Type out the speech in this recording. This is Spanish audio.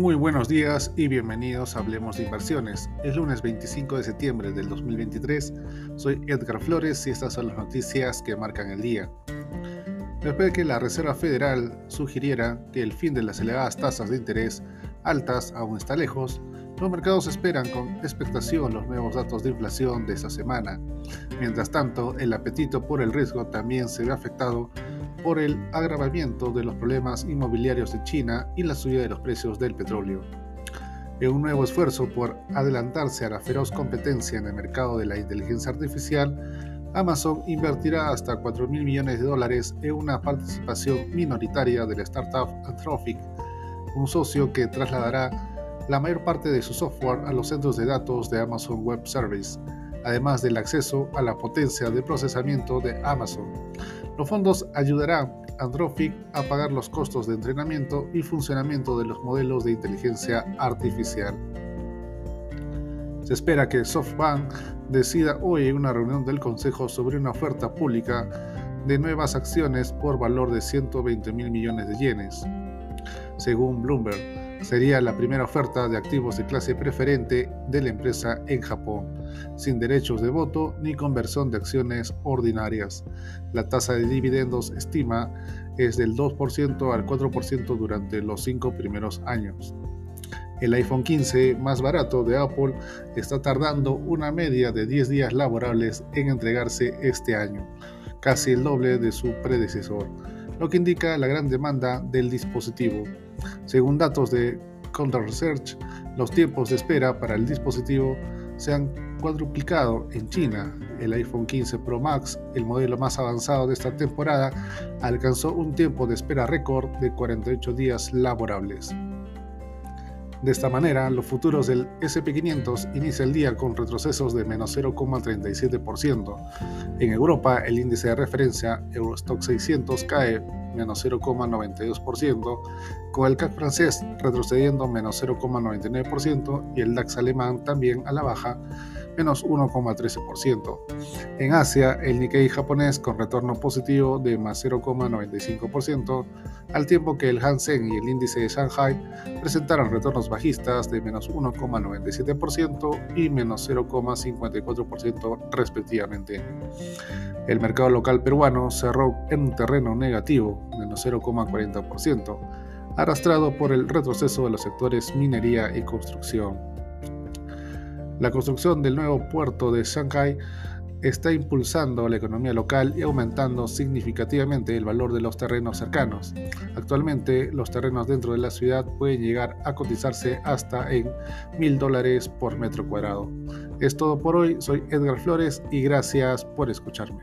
Muy buenos días y bienvenidos a Hablemos de Inversiones. Es lunes 25 de septiembre del 2023. Soy Edgar Flores y estas son las noticias que marcan el día. Después de que la Reserva Federal sugiriera que el fin de las elevadas tasas de interés altas aún está lejos, los mercados esperan con expectación los nuevos datos de inflación de esta semana. Mientras tanto, el apetito por el riesgo también se ve afectado por el agravamiento de los problemas inmobiliarios de China y la subida de los precios del petróleo. En un nuevo esfuerzo por adelantarse a la feroz competencia en el mercado de la inteligencia artificial, Amazon invertirá hasta 4 mil millones de dólares en una participación minoritaria de la startup Anthropic, un socio que trasladará la mayor parte de su software a los centros de datos de Amazon Web Service, además del acceso a la potencia de procesamiento de Amazon. Los fondos ayudarán a Anthropic a pagar los costos de entrenamiento y funcionamiento de los modelos de inteligencia artificial. Se espera que SoftBank decida hoy en una reunión del Consejo sobre una oferta pública de nuevas acciones por valor de 120 mil millones de yenes. Según Bloomberg, Sería la primera oferta de activos de clase preferente de la empresa en Japón, sin derechos de voto ni conversión de acciones ordinarias. La tasa de dividendos estima es del 2% al 4% durante los cinco primeros años. El iPhone 15 más barato de Apple está tardando una media de 10 días laborables en entregarse este año, casi el doble de su predecesor, lo que indica la gran demanda del dispositivo. Según datos de Counter Research, los tiempos de espera para el dispositivo se han cuadruplicado en China. El iPhone 15 Pro Max, el modelo más avanzado de esta temporada, alcanzó un tiempo de espera récord de 48 días laborables. De esta manera, los futuros del SP500 inicia el día con retrocesos de menos 0,37%. En Europa, el índice de referencia Eurostock 600 cae menos 0,92%, con el CAC francés retrocediendo menos 0,99% y el DAX alemán también a la baja menos 1,13%. En Asia, el Nikkei japonés con retorno positivo de más 0,95%, al tiempo que el Hansen y el índice de Shanghai presentaron retornos bajistas de menos 1,97% y menos 0,54% respectivamente. El mercado local peruano cerró en terreno negativo, menos 0,40%, arrastrado por el retroceso de los sectores minería y construcción. La construcción del nuevo puerto de Shanghai está impulsando la economía local y aumentando significativamente el valor de los terrenos cercanos. Actualmente, los terrenos dentro de la ciudad pueden llegar a cotizarse hasta en mil dólares por metro cuadrado. Es todo por hoy, soy Edgar Flores y gracias por escucharme.